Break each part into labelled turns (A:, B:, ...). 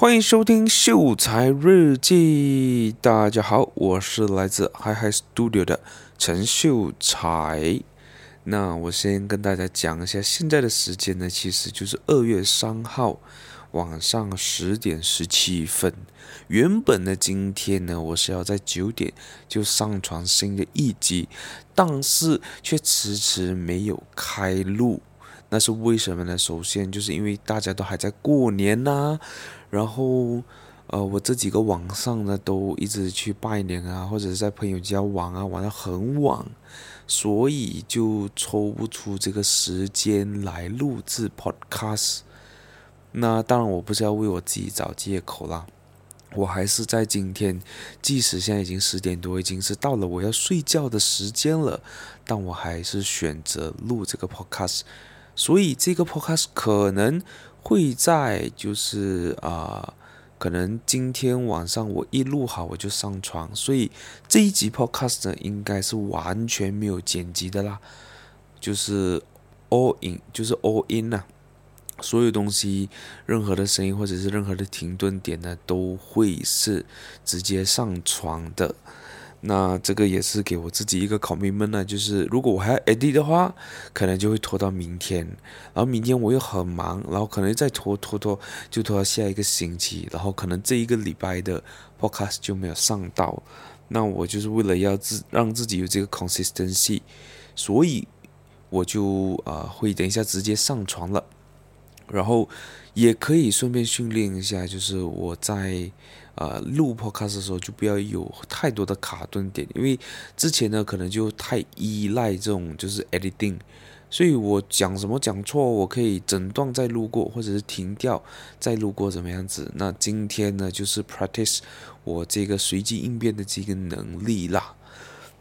A: 欢迎收听《秀才日记》。大家好，我是来自 Hi Hi Studio 的陈秀才。那我先跟大家讲一下，现在的时间呢，其实就是二月三号晚上十点十七分。原本呢，今天呢，我是要在九点就上传新的一集，但是却迟迟没有开录。那是为什么呢？首先就是因为大家都还在过年呐、然后，呃，我这几个晚上呢，都一直去拜年啊，或者是在朋友家玩啊，玩到很晚，所以就抽不出这个时间来录制 Podcast。那当然，我不是要为我自己找借口啦，我还是在今天，即使现在已经十点多，已经是到了我要睡觉的时间了，但我还是选择录这个 Podcast。所以这个 Podcast 可能。会在就是啊、呃，可能今天晚上我一录好我就上传，所以这一集 podcast 呢应该是完全没有剪辑的啦，就是 all in，就是 all in 呐、啊，所有东西，任何的声音或者是任何的停顿点呢，都会是直接上传的。那这个也是给我自己一个 commitment 呢，就是如果我还要 edit 的话，可能就会拖到明天，然后明天我又很忙，然后可能再拖拖拖，就拖到下一个星期，然后可能这一个礼拜的 podcast 就没有上到。那我就是为了要自让自己有这个 consistency，所以我就啊、呃、会等一下直接上传了，然后也可以顺便训练一下，就是我在。呃，录 podcast 的时候就不要有太多的卡顿点，因为之前呢可能就太依赖这种就是 editing，所以我讲什么讲错，我可以整段再录过，或者是停掉再录过，怎么样子？那今天呢就是 practice 我这个随机应变的这个能力啦。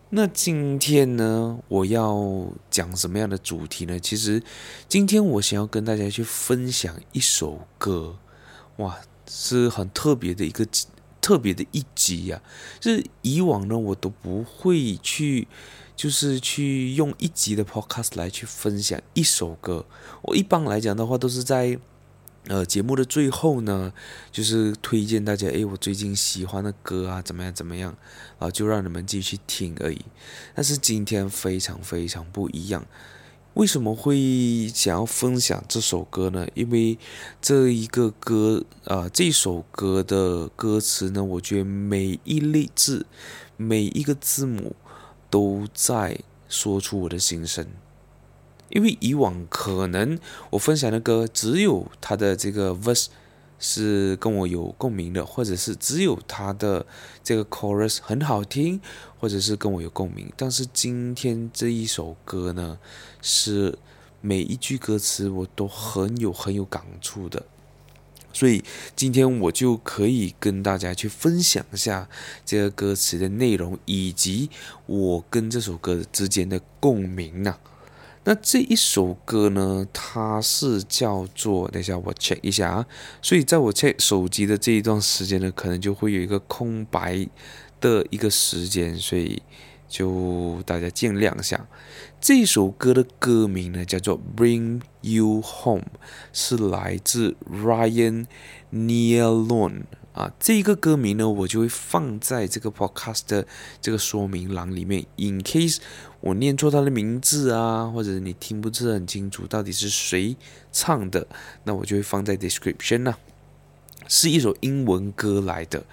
A: 那今天呢我要讲什么样的主题呢？其实今天我想要跟大家去分享一首歌，哇！是很特别的一个特别的一集呀、啊，就是以往呢我都不会去，就是去用一集的 podcast 来去分享一首歌。我一般来讲的话都是在呃节目的最后呢，就是推荐大家，诶，我最近喜欢的歌啊，怎么样怎么样，啊，就让你们继续听而已。但是今天非常非常不一样。为什么会想要分享这首歌呢？因为这一个歌，啊、呃，这首歌的歌词呢，我觉得每一粒字、每一个字母都在说出我的心声。因为以往可能我分享的歌只有它的这个 verse。是跟我有共鸣的，或者是只有他的这个 chorus 很好听，或者是跟我有共鸣。但是今天这一首歌呢，是每一句歌词我都很有很有感触的，所以今天我就可以跟大家去分享一下这个歌词的内容，以及我跟这首歌之间的共鸣呐、啊。那这一首歌呢，它是叫做，等一下我 check 一下啊。所以在我 check 手机的这一段时间呢，可能就会有一个空白的一个时间，所以就大家见谅一下。这首歌的歌名呢叫做《Bring You Home》，是来自 Ryan Nealon。啊，这个歌名呢，我就会放在这个 podcast 的这个说明栏里面。In case 我念错他的名字啊，或者你听不是很清楚到底是谁唱的，那我就会放在 description 啦、是一首英文歌来的。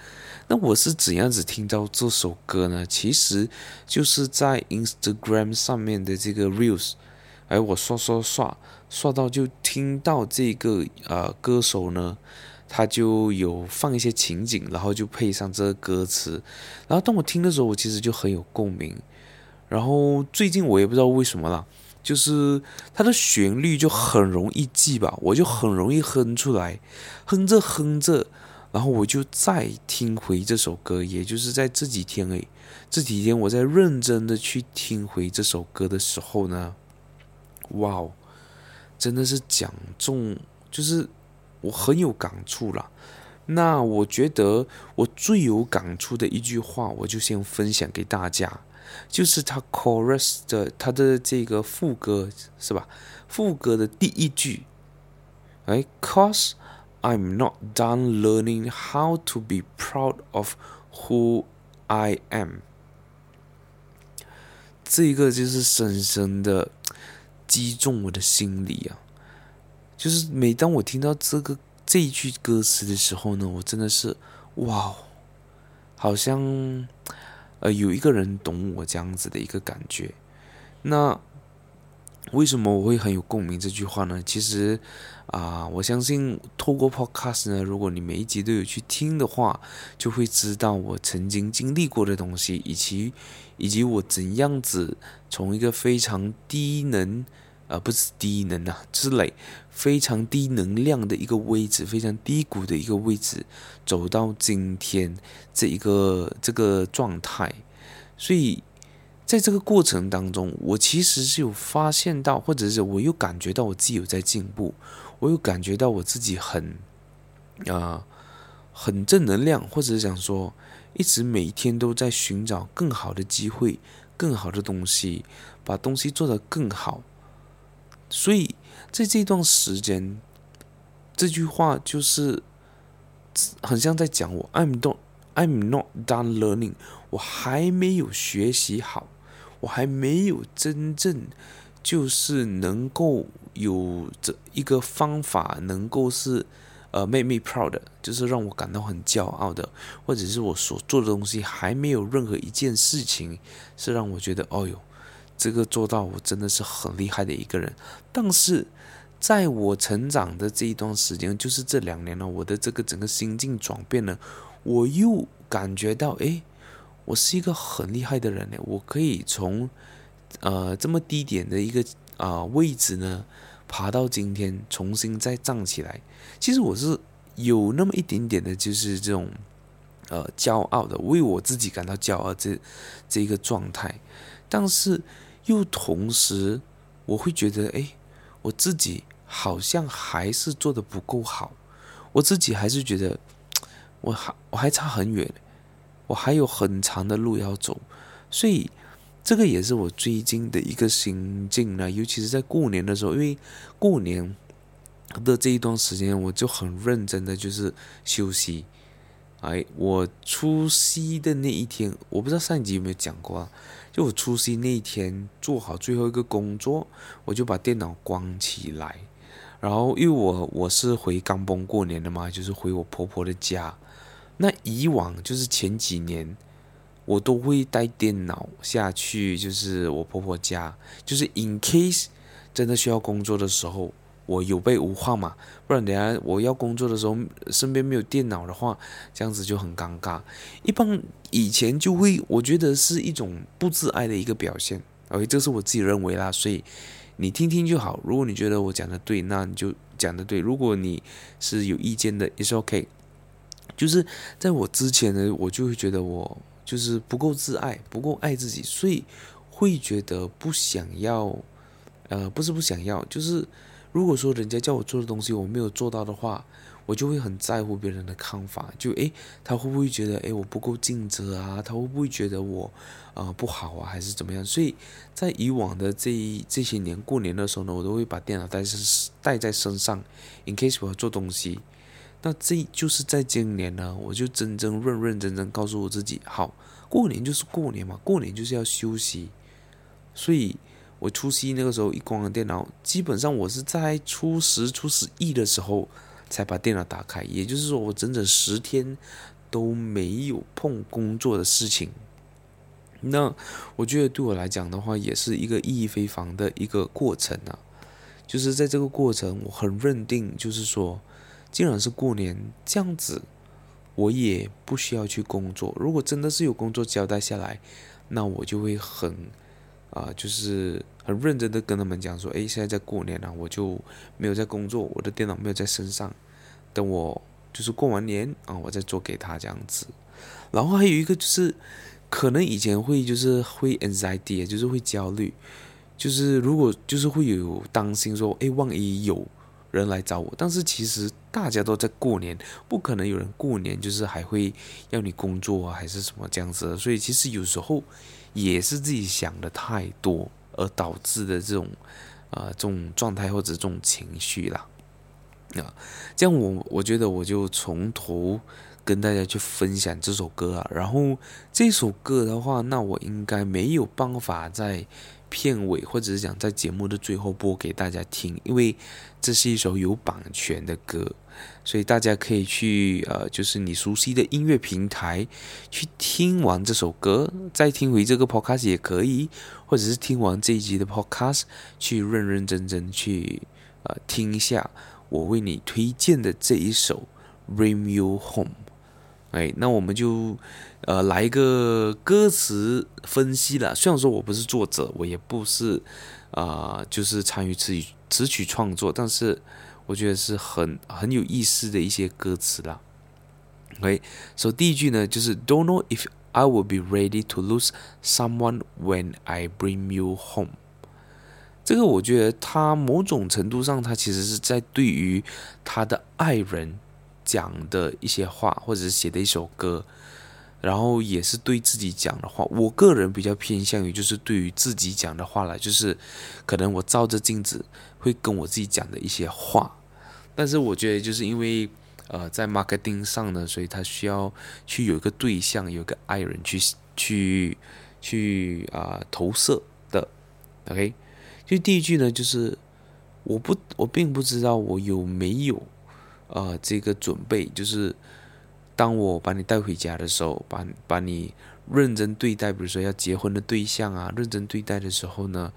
A: 那我是怎样子听到这首歌呢？其实就是在 Instagram 上面的这个 reels，哎，我刷刷刷刷到就听到这个呃歌手呢。他就有放一些情景，然后就配上这个歌词，然后当我听的时候，我其实就很有共鸣。然后最近我也不知道为什么啦，就是它的旋律就很容易记吧，我就很容易哼出来，哼着哼着，然后我就再听回这首歌，也就是在这几天诶，这几天我在认真的去听回这首歌的时候呢，哇哦，真的是讲中，就是。我很有感触啦，那我觉得我最有感触的一句话，我就先分享给大家，就是他 chorus 的他的这个副歌是吧？副歌的第一句，哎，Cause I'm not done learning how to be proud of who I am。这个就是深深的击中我的心里啊！就是每当我听到这个这一句歌词的时候呢，我真的是哇，好像呃有一个人懂我这样子的一个感觉。那为什么我会很有共鸣这句话呢？其实啊，我相信透过 Podcast 呢，如果你每一集都有去听的话，就会知道我曾经经历过的东西，以及以及我怎样子从一个非常低能，呃，不是低能啊，之类非常低能量的一个位置，非常低谷的一个位置，走到今天这一个这个状态，所以。在这个过程当中，我其实是有发现到，或者是我又感觉到我自己有在进步，我又感觉到我自己很，啊、很正能量，或者是想说，一直每天都在寻找更好的机会，更好的东西，把东西做得更好。所以在这段时间，这句话就是很像在讲我，I'm not, I'm not done learning，我还没有学习好。我还没有真正就是能够有这一个方法，能够是呃 make me proud，就是让我感到很骄傲的，或者是我所做的东西还没有任何一件事情是让我觉得哦哟，这个做到我真的是很厉害的一个人。但是在我成长的这一段时间，就是这两年呢，我的这个整个心境转变呢，我又感觉到诶。我是一个很厉害的人呢，我可以从，呃，这么低点的一个啊、位置呢，爬到今天，重新再站起来。其实我是有那么一点点的，就是这种，呃，骄傲的，为我自己感到骄傲这这一个状态。但是又同时，我会觉得，哎，我自己好像还是做得不够好，我自己还是觉得，我还我还差很远。我还有很长的路要走，所以这个也是我最近的一个心境呢。尤其是在过年的时候，因为过年的这一段时间，我就很认真的就是休息。哎，我除夕的那一天，我不知道上一集有没有讲过啊？就我除夕那一天做好最后一个工作，我就把电脑关起来，然后因为我我是回刚崩过年的嘛，就是回我婆婆的家。那以往就是前几年，我都会带电脑下去，就是我婆婆家，就是 in case 真的需要工作的时候，我有备无患嘛。不然等下我要工作的时候，身边没有电脑的话，这样子就很尴尬。一般以前就会，我觉得是一种不自爱的一个表现。OK，这是我自己认为啦，所以你听听就好。如果你觉得我讲的对，那你就讲的对；如果你是有意见的，也是 OK。就是在我之前呢，我就会觉得我就是不够自爱，不够爱自己，所以会觉得不想要，呃，不是不想要，就是如果说人家叫我做的东西我没有做到的话，我就会很在乎别人的看法，就诶，他会不会觉得诶我不够尽责啊？他会不会觉得我啊、不好啊？还是怎么样？所以在以往的这一这些年过年的时候呢，我都会把电脑带身带在身上，in case 我要做东西。那这就是在今年呢，我就真真认认真真告诉我自己，好，过年就是过年嘛，过年就是要休息。所以，我除夕那个时候一关了电脑，基本上我是在初十、初十一的时候才把电脑打开，也就是说，我整整十天都没有碰工作的事情。那我觉得对我来讲的话，也是一个意义非凡的一个过程啊。就是在这个过程，我很认定，就是说。既然是过年这样子，我也不需要去工作。如果真的是有工作交代下来，那我就会很啊、就是很认真的跟他们讲说：“诶，现在在过年了，我就没有在工作，我的电脑没有在身上，等我就是过完年啊，我再做给他这样子。”然后还有一个就是，可能以前会就是会 anxiety，就是会焦虑，就是如果就是会有担心说：“诶，万一有。”人来找我，但是其实大家都在过年，不可能有人过年就是还会要你工作啊，还是什么这样子。所以其实有时候也是自己想的太多而导致的这种，啊，这种状态或者这种情绪啦。啊，这样我我觉得我就从头跟大家去分享这首歌啊，然后这首歌的话，那我应该没有办法在片尾或者是讲在节目的最后播给大家听，因为这是一首有版权的歌，所以大家可以去呃，就是你熟悉的音乐平台去听完这首歌，再听回这个 podcast 也可以，或者是听完这一集的 podcast 去认认真真去呃听一下。我为你推荐的这一首《Bring You Home》，哎，那我们就呃来一个歌词分析了。虽然说我不是作者，我也不是啊、就是参与词曲词曲创作，但是我觉得是很很有意思的一些歌词啦。OK，所以第一句呢就是 "Don't know if I will be ready to lose someone when I bring you home." 这个我觉得他某种程度上，他其实是在对于他的爱人讲的一些话，或者是写的一首歌，然后也是对自己讲的话。我个人比较偏向于就是对于自己讲的话了，就是可能我照着镜子会跟我自己讲的一些话。但是我觉得就是因为呃在 marketing 上呢，所以他需要去有一个对象，有个爱人去去去啊、投射的，OK。就第一句呢，就是我不，我并不知道我有没有、呃、这个准备，就是当我把你带回家的时候，把把你认真对待，比如说要结婚的对象啊，认真对待的时候呢，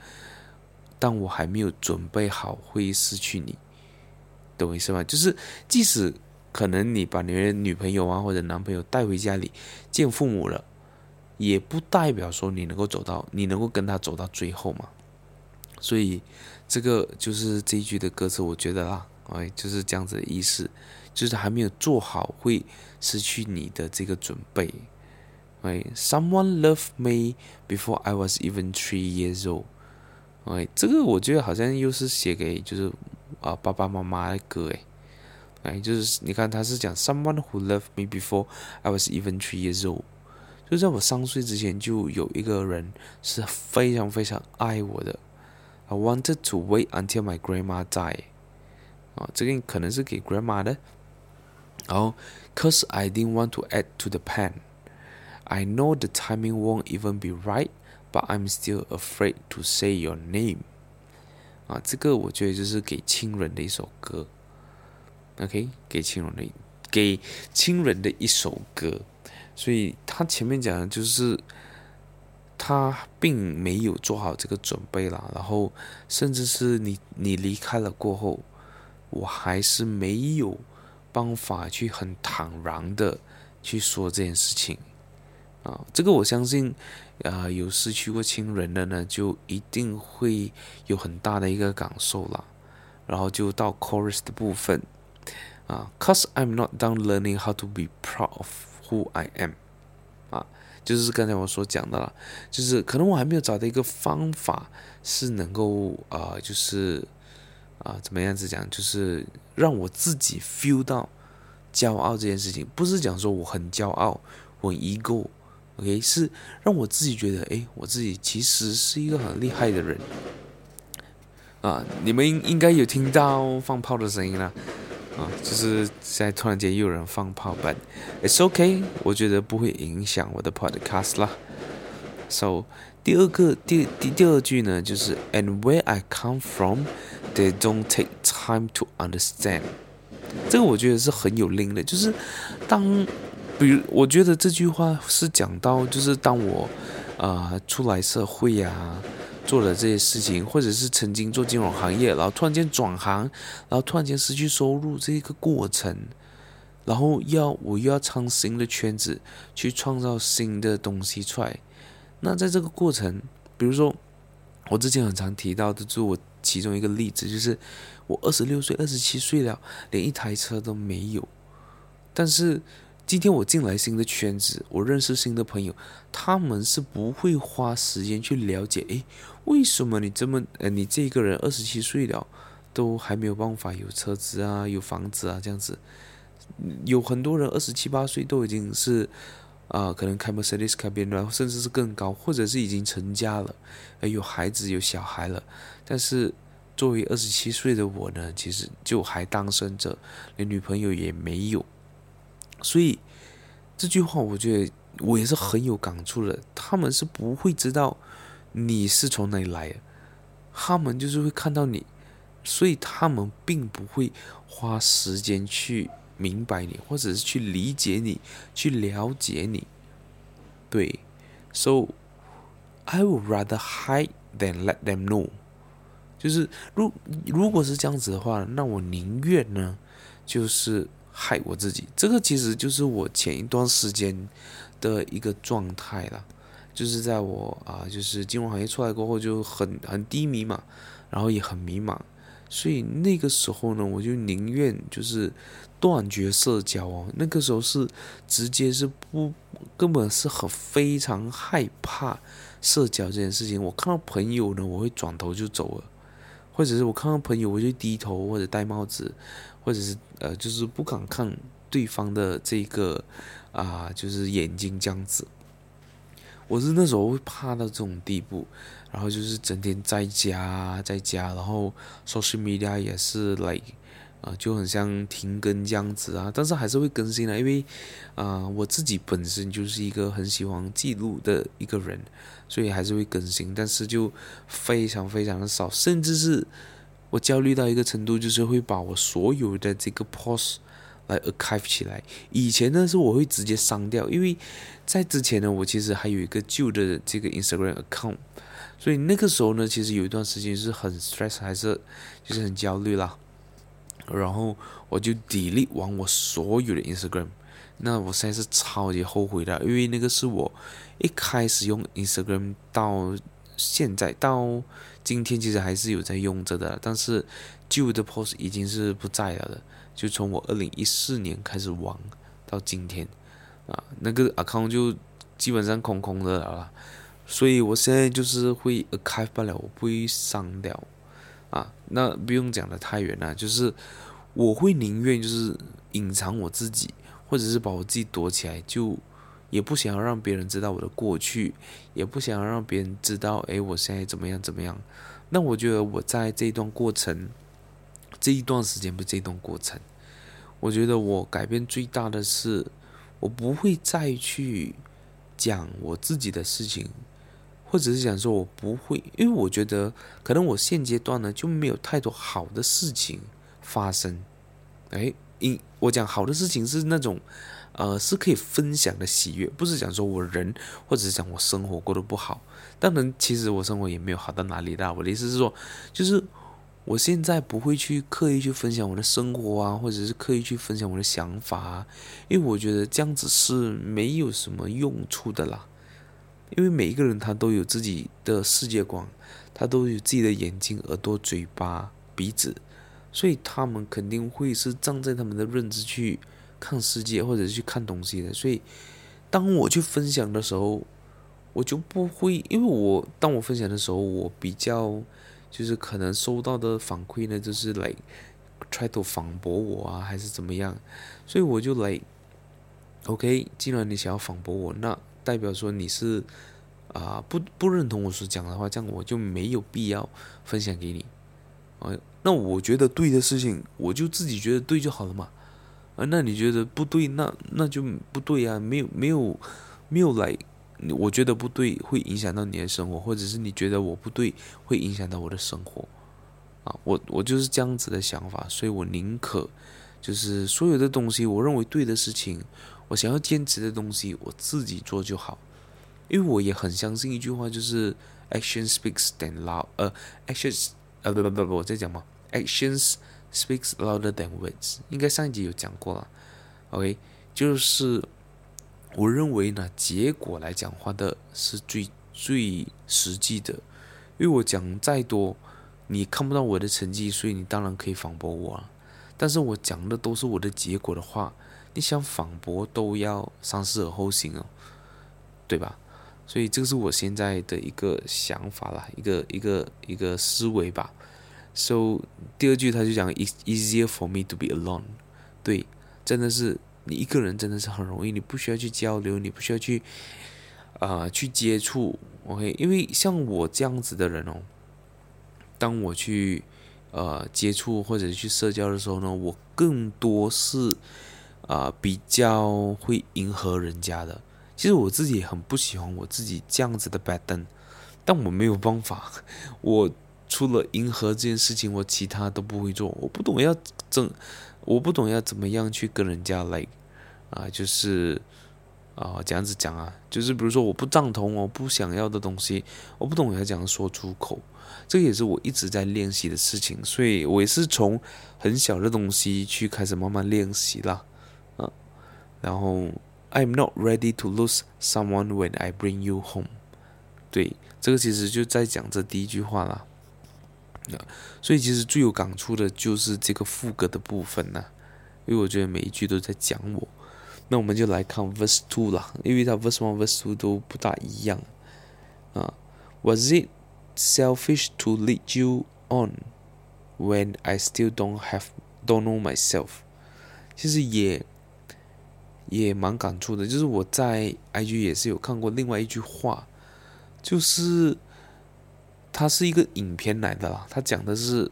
A: 当我还没有准备好会失去你，懂我意思吗？就是即使可能你把你的女朋友啊或者男朋友带回家里见父母了，也不代表说你能够走到，你能够跟他走到最后嘛。所以，这个就是这一句的歌词，我觉得啦，哎，就是这样子的意思，就是还没有做好会失去你的这个准备。哎，Someone loved me before I was even three years old。哎，这个我觉得好像又是写给就是啊爸爸妈妈的歌哎，哎，就是你看他是讲 Someone who loved me before I was even three years old，就在我三岁之前就有一个人是非常非常爱我的。I wanted to wait until my grandma died。啊，这个可能是给 grandma 的。然后，cause I didn't want to add to the pan. I know the timing won't even be right, but I'm still afraid to say your name。啊，这个我觉得就是给亲人的一首歌。OK，给亲人的，给亲人的一首歌。所以他前面讲的就是。他并没有做好这个准备啦，然后甚至是你你离开了过后，我还是没有办法去很坦然的去说这件事情啊。这个我相信，啊，有失去过亲人的呢，就一定会有很大的一个感受啦。然后就到 chorus 的部分啊，Cause I'm not done learning how to be proud of who I am 啊。就是刚才我所讲的了，就是可能我还没有找到一个方法是能够啊、就是啊、怎么样子讲，就是让我自己 feel 到骄傲这件事情，不是讲说我很骄傲，我很 ego，OK，是让我自己觉得，哎，我自己其实是一个很厉害的人啊！你们应应该有听到放炮的声音了。啊，就是现在突然间又有人放炮，but it's OK，我觉得不会影响我的 podcast 啦。So 第二个第第第二句呢，就是 And where I come from, they don't take time to understand。这个我觉得是很有灵的，就是当，比如我觉得这句话是讲到，就是当我啊、出来社会呀、做了这些事情，或者是曾经做金融行业，然后突然间转行，然后突然间失去收入，这个过程，然后要我又要创新的圈子，去创造新的东西出来。那在这个过程，比如说我之前很常提到的，就是我其中一个例子，就是我二十六岁、二十七岁了，连一台车都没有，但是。今天我进来新的圈子，我认识新的朋友，他们是不会花时间去了解，诶，为什么你这么，呃，你这个人二十七岁了，都还没有办法有车子啊，有房子啊，这样子，有很多人二十七八岁都已经是，啊、可能开 Mercedes 开 BMW，甚至是更高，或者是已经成家了，有孩子有小孩了，但是作为二十七岁的我呢，其实就还单身着，连女朋友也没有。所以这句话，我觉得我也是很有感触的。他们是不会知道你是从哪里来的，他们就是会看到你，所以他们并不会花时间去明白你，或者是去理解你，去了解你。对，So I would rather hide than let them know。就是如如果是这样子的话，那我宁愿呢，就是。害我自己，这个其实就是我前一段时间的一个状态了，就是在我啊，就是金融行业出来过后就很很低迷嘛，然后也很迷茫，所以那个时候呢，我就宁愿就是断绝社交哦。那个时候是直接是不，根本是很非常害怕社交这件事情。我看到朋友呢，我会转头就走了，或者是我看到朋友，我就低头或者戴帽子。或者是呃，就是不敢看对方的这个啊、就是眼睛这样子。我是那时候会怕到这种地步，然后就是整天在家，在家，然后 social media 也是 like 啊、呃，就很像停更这样子啊，但是还是会更新的，因为啊、呃，我自己本身就是一个很喜欢记录的一个人，所以还是会更新，但是就非常非常的少，甚至是。我焦虑到一个程度，就是会把我所有的这个 post 来 archive 起来。以前呢，是我会直接删掉，因为在之前呢，我其实还有一个旧的这个 Instagram account，所以那个时候呢，其实有一段时间是很 stress，还是就是很焦虑啦。然后我就 delete 完我所有的 Instagram，那我现在是超级后悔的，因为那个是我一开始用 Instagram 到现在到。今天其实还是有在用着的，但是旧的 post 已经是不在了的。就从我二零一四年开始玩到今天，啊，那个 account 就基本上空空的了。所以我现在就是会 archive 不了，我不会删掉。啊，那不用讲的太远了，就是我会宁愿就是隐藏我自己，或者是把我自己躲起来，就。也不想要让别人知道我的过去，也不想要让别人知道，哎，我现在怎么样怎么样。那我觉得我在这一段过程，这一段时间不是这一段过程，我觉得我改变最大的是，我不会再去讲我自己的事情，或者是讲说我不会，因为我觉得可能我现阶段呢就没有太多好的事情发生。哎，因我讲好的事情是那种。呃，是可以分享的喜悦，不是讲说我人，或者是讲我生活过得不好。当然，其实我生活也没有好到哪里的。我的意思是说，就是我现在不会去刻意去分享我的生活啊，或者是刻意去分享我的想法啊，因为我觉得这样子是没有什么用处的啦。因为每一个人他都有自己的世界观，他都有自己的眼睛、耳朵、嘴巴、鼻子，所以他们肯定会是站在他们的认知去。看世界或者去看东西的，所以当我去分享的时候，我就不会，因为我当我分享的时候，我比较就是可能收到的反馈呢，就是来 try to 反驳我啊，还是怎么样，所以我就来，OK，既然你想要反驳我，那代表说你是啊、不不认同我所讲的话，这样我就没有必要分享给你，啊，那我觉得对的事情，我就自己觉得对就好了嘛。啊，那你觉得不对，那那就不对啊，没有没有没有来，我觉得不对会影响到你的生活，或者是你觉得我不对会影响到我的生活，啊，我我就是这样子的想法，所以我宁可就是所有的东西，我认为对的事情，我想要坚持的东西，我自己做就好，因为我也很相信一句话，就是 action speaks than loud，呃，actions，呃，不不不不，我在讲嘛，actions。Speaks louder than words，应该上一集有讲过了。OK，就是我认为呢，结果来讲话的是最最实际的。因为我讲再多，你看不到我的成绩，所以你当然可以反驳我啊。但是我讲的都是我的结果的话，你想反驳都要三思而后行哦，对吧？所以这个是我现在的一个想法啦，一个一个一个思维吧。So 第二句他就讲 is easier for me to be alone。对，真的是你一个人真的是很容易，你不需要去交流，你不需要去啊、去接触，OK？因为像我这样子的人哦，当我去呃接触或者去社交的时候呢，我更多是啊、比较会迎合人家的。其实我自己也很不喜欢我自己这样子的 baden，但我没有办法。我除了迎合这件事情，我其他都不会做。我不懂要怎，我不懂要怎么样去跟人家来啊、就是啊、呃、这样子讲啊，就是比如说我不赞同，我不想要的东西，我不懂要怎样说出口。这个也是我一直在练习的事情，所以我也是从很小的东西去开始慢慢练习啦，然后。I'm not ready to lose someone when I bring you home。对，这个其实就在讲这第一句话啦。所以其实最有感触的就是这个副歌的部分呐，因为我觉得每一句都在讲我。那我们就来看 verse two 啦，因为它 verse one、verse two 都不大一样啊。Was it selfish to lead you on when I still don't have don't know myself？其实也。也蛮感触的，就是我在 IG 也是有看过另外一句话，就是它是一个影片来的啦，它讲的是，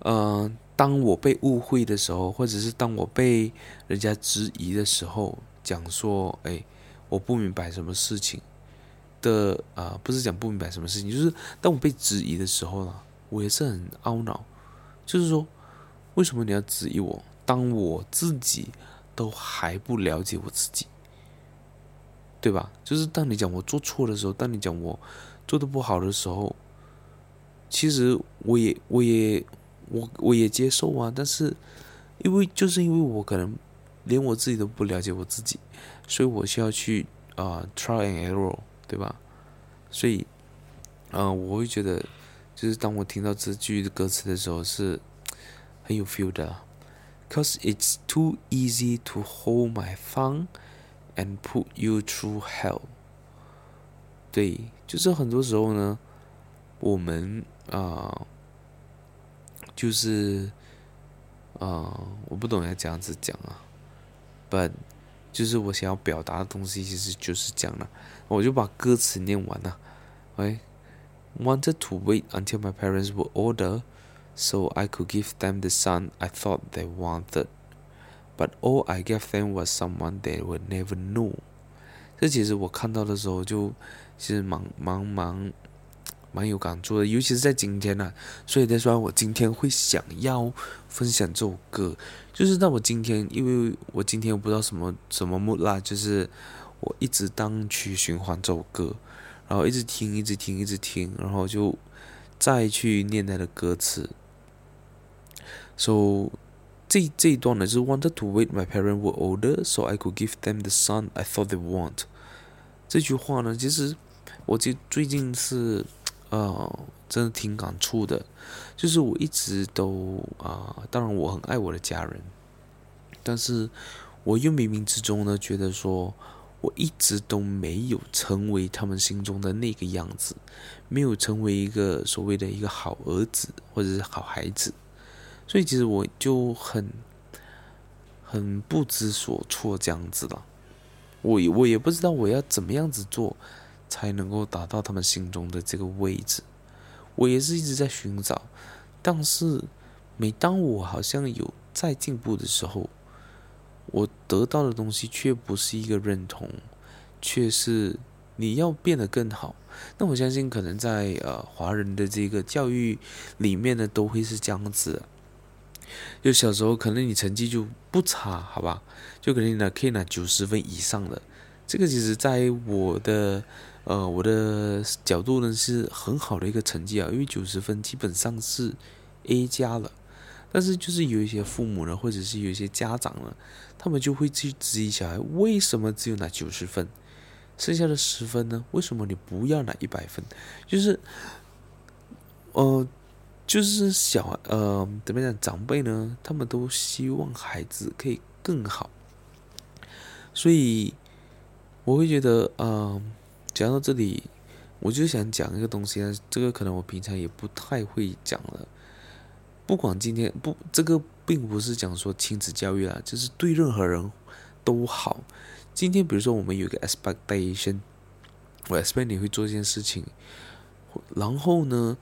A: 嗯、当我被误会的时候，或者是当我被人家质疑的时候，讲说，哎，我不明白什么事情的啊、不是讲不明白什么事情，就是当我被质疑的时候呢，我也是很懊恼，就是说，为什么你要质疑我？当我自己。都还不了解我自己，对吧？就是当你讲我做错的时候，当你讲我做的不好的时候，其实我也我也我我也接受啊。但是因为就是因为我可能连我自己都不了解我自己，所以我需要去啊、try and error，对吧？所以啊、呃，我会觉得就是当我听到这句歌词的时候，是很有 feel 的。Cause it's too easy to hold my phone and put you through hell。对，就是很多时候呢，我们啊、就是啊、我不懂要这样子讲啊，but 就是我想要表达的东西其实就是这样了，我就把歌词念完了。哎，wanted to wait until my parents were older。So I could give them the son I thought they wanted, but all I gave them was someone they would never know。这其实我看到的时候就其实蛮蛮蛮蛮有感触的，尤其是在今天呢、啊。所以再，说我今天会想要分享这首歌，就是在我今天，因为我今天我不知道什么什么木啦，就是我一直当去循环这首歌，然后一直听，一直听，一直听，然后就再去念它的歌词。So，这这一段呢，就是 wanted to wait my parents were older, so I could give them the son I thought they want。这句话呢，其实我最最近是，呃，真的挺感触的。就是我一直都啊、呃，当然我很爱我的家人，但是我又冥冥之中呢，觉得说我一直都没有成为他们心中的那个样子，没有成为一个所谓的一个好儿子或者是好孩子。所以其实我就很很不知所措这样子了，我我也不知道我要怎么样子做才能够达到他们心中的这个位置，我也是一直在寻找，但是每当我好像有在进步的时候，我得到的东西却不是一个认同，却是你要变得更好。那我相信可能在呃华人的这个教育里面呢，都会是这样子。就小时候，可能你成绩就不差，好吧？就可能你拿可以拿九十分以上的，这个其实在我的呃我的角度呢是很好的一个成绩啊，因为九十分基本上是 A 加了。但是就是有一些父母呢，或者是有一些家长呢，他们就会去质疑小孩，为什么只有拿九十分，剩下的十分呢？为什么你不要拿一百分？就是，呃。就是小呃，怎么讲？长辈呢，他们都希望孩子可以更好，所以我会觉得，嗯、讲到这里，我就想讲一个东西啊，这个可能我平常也不太会讲了。不管今天不，这个并不是讲说亲子教育啦，就是对任何人都好。今天比如说我们有一个 expectation，我 expect 你会做一件事情，然后呢，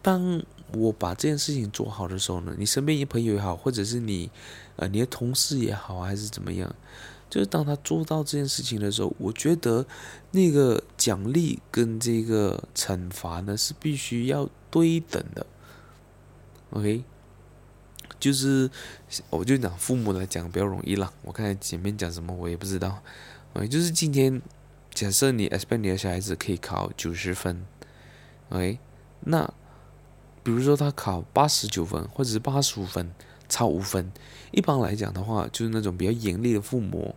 A: 当我把这件事情做好的时候呢，你身边一朋友也好，或者是你，呃，你的同事也好，还是怎么样，就是当他做到这件事情的时候，我觉得那个奖励跟这个惩罚呢是必须要对等的。OK，就是我就讲父母来讲比较容易啦。我看前面讲什么我也不知道。OK，就是今天假设你 expect 你的小孩子可以考九十分，OK，那。比如说他考八十九分，或者是八十五分，差五分。一般来讲的话，就是那种比较严厉的父母，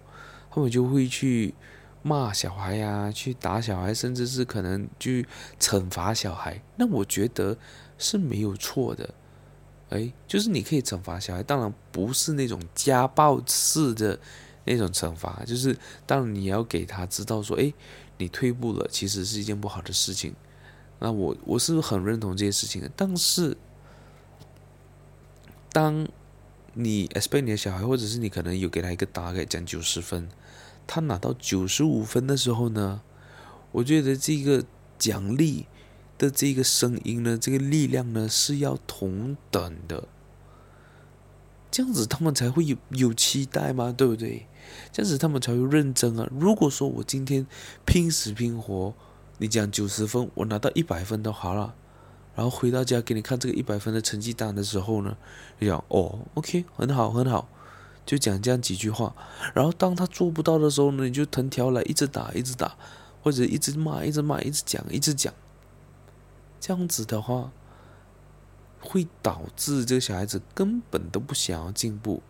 A: 他们就会去骂小孩呀、去打小孩，甚至是可能去惩罚小孩。那我觉得是没有错的。哎，就是你可以惩罚小孩，当然不是那种家暴式的那种惩罚，就是当然你要给他知道说，哎，你退步了，其实是一件不好的事情。那我我是很认同这些事情的，但是，当你 expect 你的小孩，或者是你可能有给他一个大概讲九十分，他拿到九十五分的时候呢，我觉得这个奖励的这个声音呢，这个力量呢是要同等的，这样子他们才会有有期待嘛，对不对？这样子他们才会认真啊。如果说我今天拼死拼活。你讲九十分，我拿到一百分都好了，然后回到家给你看这个一百分的成绩单的时候呢，你讲哦，OK，很好很好，就讲这样几句话。然后当他做不到的时候呢，你就藤条来一直打一直打，或者一直骂一直骂一直讲一直讲，这样子的话，会导致这个小孩子根本都不想要进步，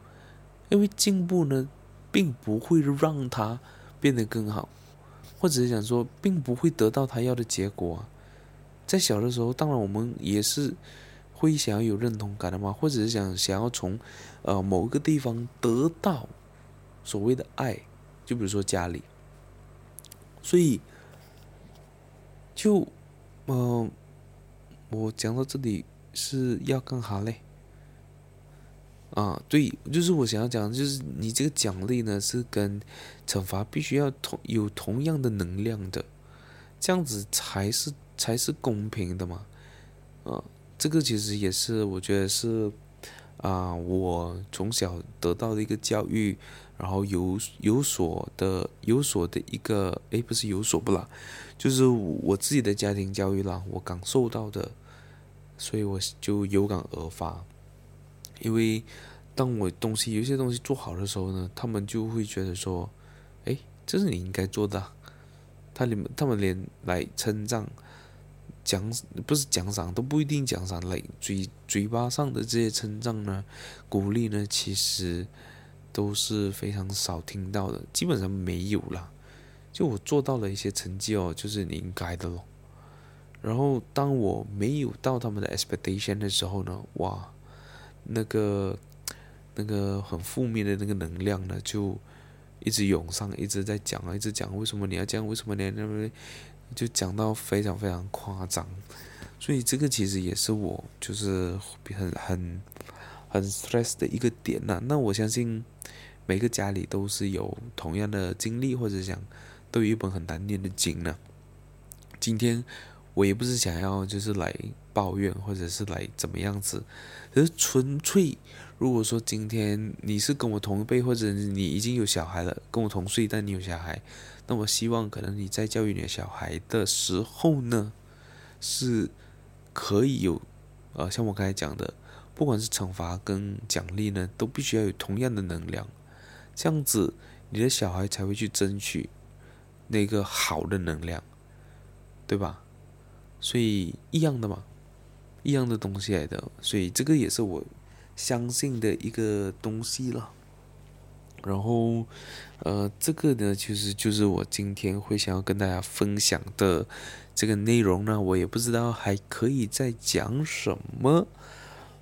A: 因为进步呢，并不会让他变得更好。或者是想说，并不会得到他要的结果啊。在小的时候，当然我们也是会想要有认同感的嘛，或者是想想要从呃某个地方得到所谓的爱，就比如说家里。所以，就嗯、呃，我讲到这里是要干哈嘞？啊，对，就是我想要讲，就是你这个奖励呢，是跟惩罚必须要同有同样的能量的，这样子才是才是公平的嘛。啊，这个其实也是我觉得是啊，我从小得到的一个教育，然后有有所的有所的一个，诶，不是有所不啦，就是我自己的家庭教育啦，我感受到的，所以我就有感而发。因为当我东西有些东西做好的时候呢，他们就会觉得说：“哎，这是你应该做的。”他连他们连来称赞、奖不是奖赏都不一定奖赏，来嘴嘴巴上的这些称赞呢、鼓励呢，其实都是非常少听到的，基本上没有啦。就我做到了一些成绩哦，就是你应该的咯。然后当我没有到他们的 expectation 的时候呢，哇！那个 那个很负面的那个能量呢，就一直涌上，一直在讲啊，一直讲为什么你要这样，为什么你要那么，就讲到非常非常夸张。所以这个其实也是我就是很很很 stress 的一个点呐、那我相信每个家里都是有同样的经历，或者讲都有一本很难念的经呢、今天。我也不是想要就是来抱怨，或者是来怎么样子，可是纯粹如果说今天你是跟我同一辈，或者你已经有小孩了，跟我同岁，但你有小孩，那我希望可能你在教育你的小孩的时候呢，是可以有，呃，像我刚才讲的，不管是惩罚跟奖励呢，都必须要有同样的能量，这样子你的小孩才会去争取那个好的能量，对吧？所以一样的嘛，一样的东西来的，所以这个也是我相信的一个东西了。然后，呃，这个呢，其实就是我今天会想要跟大家分享的这个内容呢。我也不知道还可以再讲什么。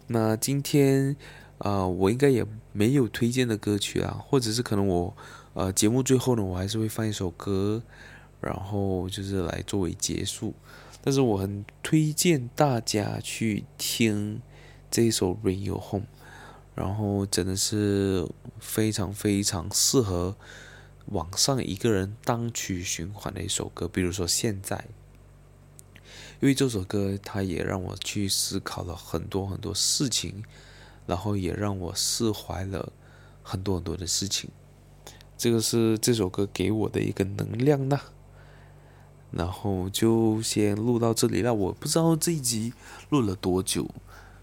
A: 那今天啊，呃，我应该也没有推荐的歌曲啊，或者是可能我呃节目最后呢，我还是会放一首歌，然后就是来作为结束。但是我很推荐大家去听这首《ring You Home》，然后真的是非常非常适合网上一个人单曲循环的一首歌。比如说现在，因为这首歌它也让我去思考了很多很多事情，然后也让我释怀了很多很多的事情。这个是这首歌给我的一个能量呢。然后就先录到这里了，我不知道这一集录了多久，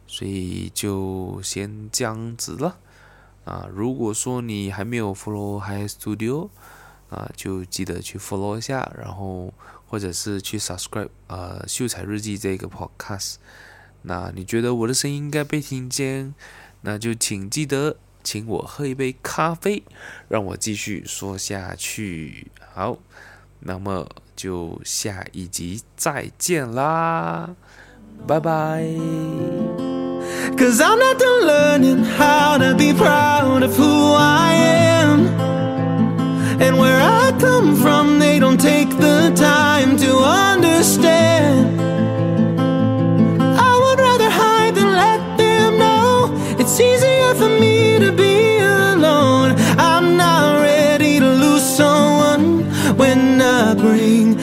A: 所以就先这样子了。啊，如果说你还没有 follow High Studio，啊，就记得去 follow 一下，然后或者是去 subscribe 呃秀才日记这个 podcast。那你觉得我的声音应该被听见，那就请记得请我喝一杯咖啡，让我继续说下去。好。那么就下一集再见啦，拜拜。Cause I'm not done learning how to be proud of who I am. And where I come from, they don't take the time to understand. I would rather hide than let them know. It's easier Ready